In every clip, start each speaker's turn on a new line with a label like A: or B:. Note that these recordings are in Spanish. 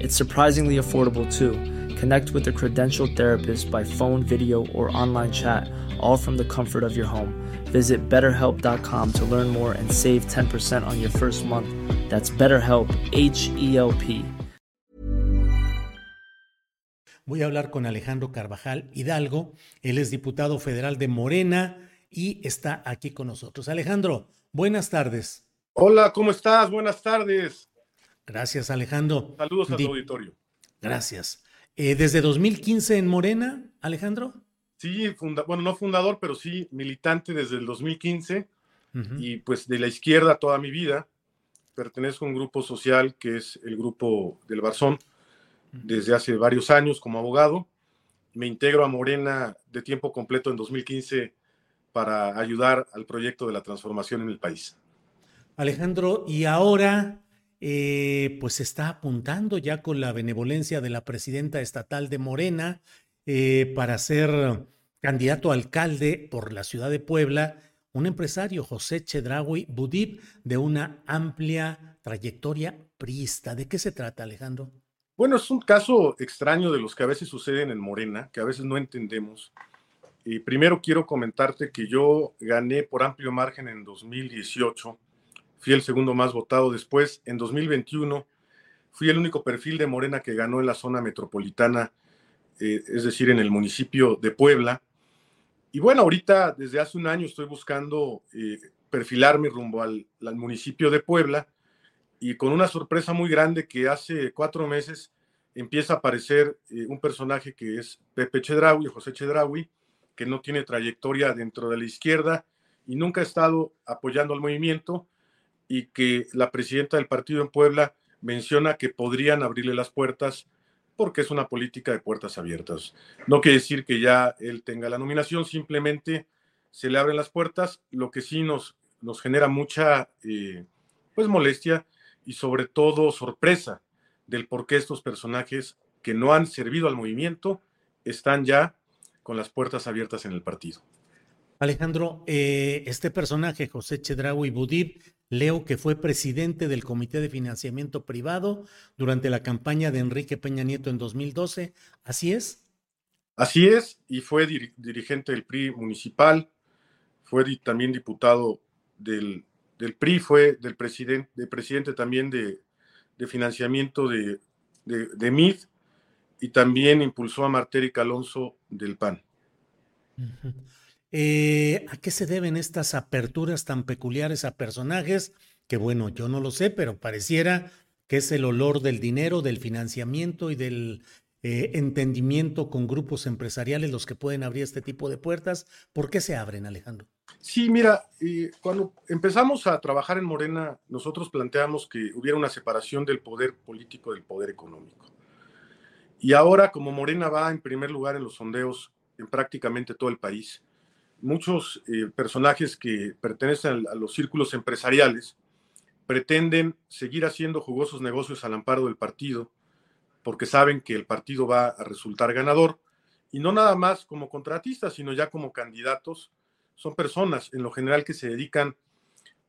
A: It's surprisingly affordable too. Connect with a credentialed therapist by phone, video, or online chat, all from the comfort of your home. Visit betterhelp.com to learn more and save 10% on your first month. That's BetterHelp, H E L P.
B: Voy a hablar con Alejandro Carvajal Hidalgo. Él es diputado federal de Morena y está aquí con nosotros. Alejandro, buenas tardes.
C: Hola, ¿cómo estás? Buenas tardes.
B: Gracias, Alejandro.
C: Saludos a tu auditorio.
B: Gracias. Eh, ¿Desde 2015 en Morena, Alejandro?
C: Sí, bueno, no fundador, pero sí militante desde el 2015 y pues de la izquierda toda mi vida. Pertenezco a un grupo social que es el grupo del Barzón desde hace varios años como abogado. Me integro a Morena de tiempo completo en 2015 para ayudar al proyecto de la transformación en el país.
B: Alejandro, y ahora eh, pues está apuntando ya con la benevolencia de la presidenta estatal de Morena eh, para ser candidato a alcalde por la ciudad de Puebla, un empresario, José Chedraui Budip, de una amplia trayectoria priista. ¿De qué se trata, Alejandro?
C: Bueno, es un caso extraño de los que a veces suceden en Morena, que a veces no entendemos. Y primero quiero comentarte que yo gané por amplio margen en 2018 fui el segundo más votado. Después, en 2021, fui el único perfil de Morena que ganó en la zona metropolitana, eh, es decir, en el municipio de Puebla. Y bueno, ahorita, desde hace un año, estoy buscando eh, perfilarme rumbo al, municipio de Puebla y con una sorpresa muy grande que hace cuatro meses empieza a aparecer eh, un personaje que es Pepe Chedraui, José Chedraui, que no tiene trayectoria dentro de la izquierda y nunca ha estado apoyando al movimiento y que la presidenta del partido en Puebla menciona que podrían abrirle las puertas porque es una política de puertas abiertas. No quiere decir que ya él tenga la nominación, simplemente se le abren las puertas, lo que sí nos, nos genera mucha eh, pues molestia y sobre todo sorpresa del por qué estos personajes que no han servido al movimiento están ya con las puertas abiertas en el partido.
B: Alejandro, eh, este personaje, José Chedraui Budib, leo que fue presidente del Comité de Financiamiento Privado durante la campaña de Enrique Peña Nieto en 2012. ¿Así es?
C: Así es, y fue dirigente del PRI municipal, fue también diputado del, PRI, fue del presidente, presidente también de, financiamiento de, de, MID y también impulsó a Martérica Alonso del PAN.
B: Eh, ¿A qué se deben estas aperturas tan peculiares a personajes? Que bueno, yo no lo sé, pero pareciera que es el olor del dinero, del financiamiento y del eh, entendimiento con grupos empresariales los que pueden abrir este tipo de puertas. ¿Por qué se abren, Alejandro?
C: Sí, mira, cuando empezamos a trabajar en Morena, nosotros planteamos que hubiera una separación del poder político del poder económico. Y ahora, como Morena va en primer lugar en los sondeos en prácticamente todo el país, muchos eh, personajes que pertenecen a, los círculos empresariales pretenden seguir haciendo jugosos negocios al amparo del partido porque saben que el partido va a resultar ganador y no nada más como contratistas, sino ya como candidatos. Son personas en lo general que se dedican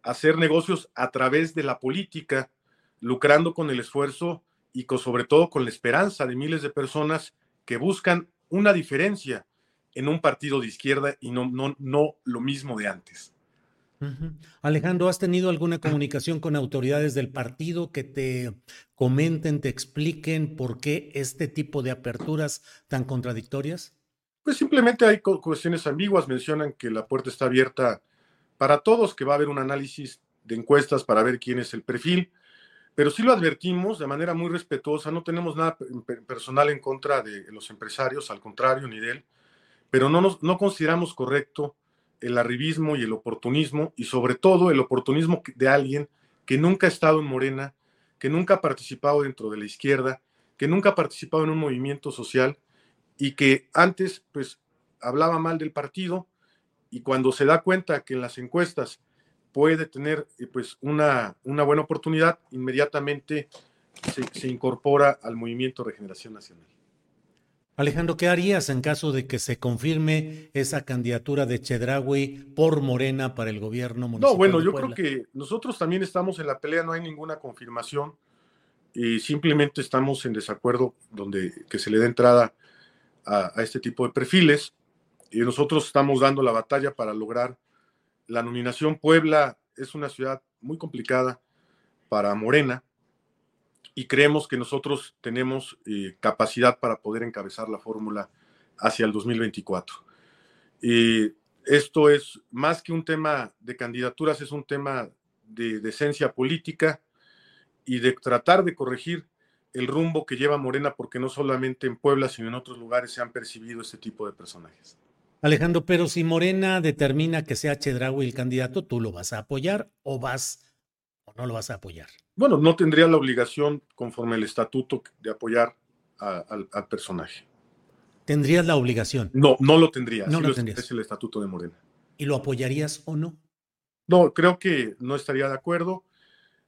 C: a hacer negocios a través de la política, lucrando con el esfuerzo y sobre todo con la esperanza de miles de personas que buscan una diferencia en un partido de izquierda y no, no, no lo mismo de antes.
B: Alejandro, ¿has tenido alguna comunicación con autoridades del partido que te comenten, te expliquen por qué este tipo de aperturas tan contradictorias?
C: Pues simplemente hay cuestiones ambiguas, mencionan que la puerta está abierta para todos, que va a haber un análisis de encuestas para ver quién es el perfil, pero sí lo advertimos de manera muy respetuosa, no tenemos nada personal en contra de los empresarios, al contrario, ni de él, pero no, nos, no consideramos correcto el arribismo y el oportunismo, y sobre todo el oportunismo de alguien que nunca ha estado en Morena, que nunca ha participado dentro de la izquierda, que nunca ha participado en un movimiento social y que antes pues hablaba mal del partido y cuando se da cuenta que en las encuestas puede tener eh, pues una, una buena oportunidad, inmediatamente se, se incorpora al movimiento Regeneración Nacional.
B: Alejandro, ¿qué harías en caso de que se confirme esa candidatura de Chedraui por Morena para el gobierno municipal?
C: No, bueno, yo creo que nosotros también estamos en la pelea, no hay ninguna confirmación y simplemente estamos en desacuerdo donde que se le dé entrada a, este tipo de perfiles y nosotros estamos dando la batalla para lograr la nominación. Puebla es una ciudad muy complicada para Morena y creemos que nosotros tenemos eh, capacidad para poder encabezar la fórmula hacia el 2024. Y esto es más que un tema de candidaturas, es un tema de decencia política y de tratar de corregir el rumbo que lleva Morena, porque no solamente en Puebla, sino en otros lugares se han percibido este tipo de personajes.
B: Alejandro, pero si Morena determina que sea Chedraui el candidato, ¿tú lo vas a apoyar o vas o no lo vas a apoyar?
C: Bueno, no tendría la obligación, conforme el estatuto, de apoyar al, personaje.
B: ¿Tendrías la obligación?
C: No, no lo tendría.
B: No lo tendrías.
C: Es el estatuto de Morena.
B: ¿Y lo apoyarías o no?
C: No, creo que no estaría de acuerdo.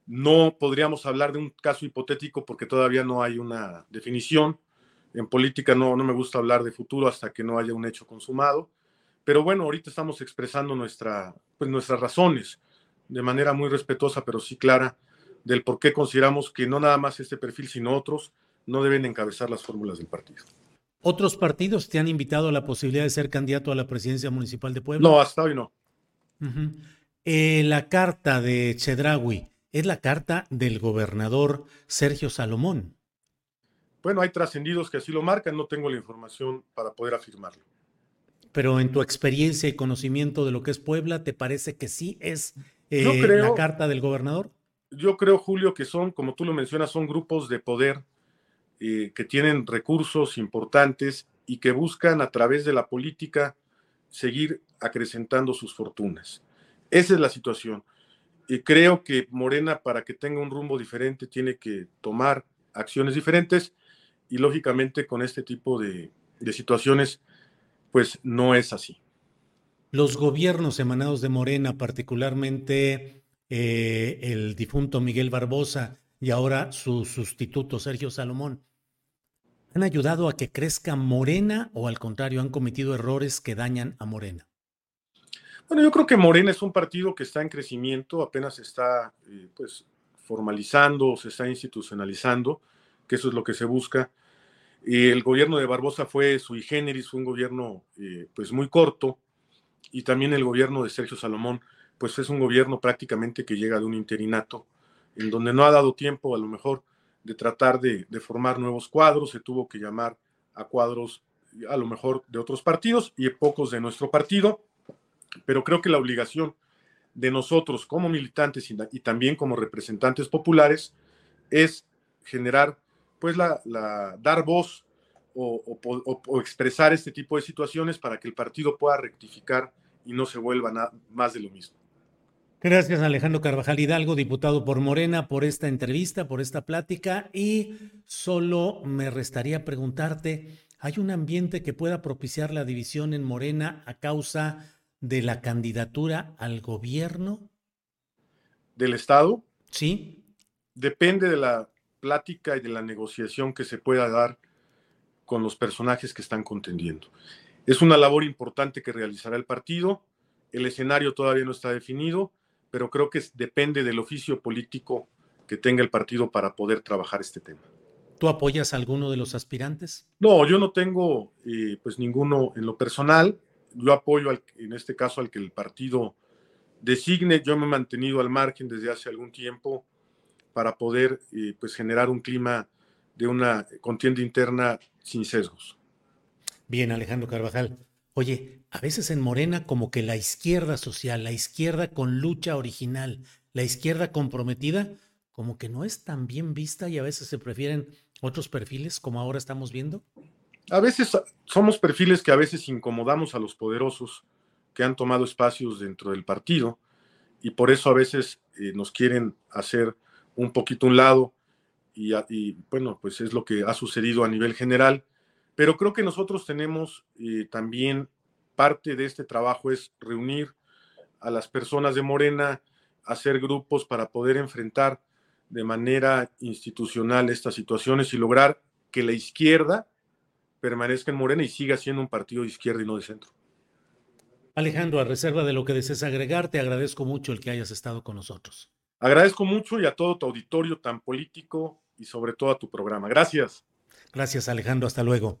C: No podríamos hablar de un caso hipotético porque todavía no hay una definición. En política no, no me gusta hablar de futuro hasta que no haya un hecho consumado. Pero bueno, ahorita estamos expresando nuestra, pues nuestras razones de manera muy respetuosa, pero sí clara, del por qué consideramos que no nada más este perfil, sino otros, no deben encabezar las fórmulas del partido.
B: ¿Otros partidos te han invitado a la posibilidad de ser candidato a la presidencia municipal de Puebla?
C: No, hasta hoy no.
B: Eh, la carta de Chedraui, es la carta del gobernador Sergio Salomón.
C: Bueno, hay trascendidos que así lo marcan, no tengo la información para poder afirmarlo.
B: Pero en tu experiencia y conocimiento de lo que es Puebla, ¿te parece que sí es eh, la carta del gobernador?
C: Yo creo, Julio, que son, como tú lo mencionas, son grupos de poder eh, que tienen recursos importantes y que buscan a través de la política seguir acrecentando sus fortunas. Esa es la situación. Y creo que Morena, para que tenga un rumbo diferente, tiene que tomar acciones diferentes y lógicamente con este tipo de, situaciones, pues no es así.
B: Los gobiernos emanados de Morena, particularmente eh, el difunto Miguel Barbosa y ahora su sustituto Sergio Salomón, ¿han ayudado a que crezca Morena o al contrario han cometido errores que dañan a Morena?
C: Bueno, yo creo que Morena es un partido que está en crecimiento, apenas está eh, pues formalizando, se está institucionalizando, que eso es lo que se busca. Y el gobierno de Barbosa fue sui generis, fue un gobierno eh, pues muy corto, y también el gobierno de Sergio Salomón, pues es un gobierno prácticamente que llega de un interinato, en donde no ha dado tiempo a lo mejor de tratar de, formar nuevos cuadros, se tuvo que llamar a cuadros a lo mejor de otros partidos y pocos de nuestro partido pero creo que la obligación de nosotros como militantes y, también como representantes populares es generar, pues, la, dar voz o, expresar este tipo de situaciones para que el partido pueda rectificar y no se vuelva más de lo mismo.
B: Gracias Alejandro Carvajal Hidalgo, diputado por Morena, por esta entrevista, por esta plática. Y solo me restaría preguntarte, ¿hay un ambiente que pueda propiciar la división en Morena a causa de la candidatura al gobierno?
C: ¿Del Estado?
B: Sí.
C: Depende de la plática y de la negociación que se pueda dar con los personajes que están contendiendo. Es una labor importante que realizará el partido. El escenario todavía no está definido, pero creo que depende del oficio político que tenga el partido para poder trabajar este tema.
B: ¿Tú apoyas a alguno de los aspirantes?
C: No, yo no tengo eh, pues ninguno en lo personal yo apoyo en este caso al que el partido designe. Yo me he mantenido al margen desde hace algún tiempo para poder eh, pues generar un clima de una contienda interna sin sesgos.
B: Bien, Alejandro Carvajal. Oye, a veces en Morena como que la izquierda social, la izquierda con lucha original, la izquierda comprometida, como que no es tan bien vista y a veces se prefieren otros perfiles como ahora estamos viendo.
C: A veces somos perfiles que a veces incomodamos a los poderosos que han tomado espacios dentro del partido y por eso a veces eh, nos quieren hacer un poquito un lado y, y, bueno, pues es lo que ha sucedido a nivel general. Pero creo que nosotros tenemos eh, también parte de este trabajo es reunir a las personas de Morena, hacer grupos para poder enfrentar de manera institucional estas situaciones y lograr que la izquierda permanezca en Morena y siga siendo un partido de izquierda y no de centro.
B: Alejandro, a reserva de lo que desees agregar, te agradezco mucho el que hayas estado con nosotros.
C: Agradezco mucho y a todo tu auditorio tan político y sobre todo a tu programa. Gracias.
B: Gracias, Alejandro. Hasta luego.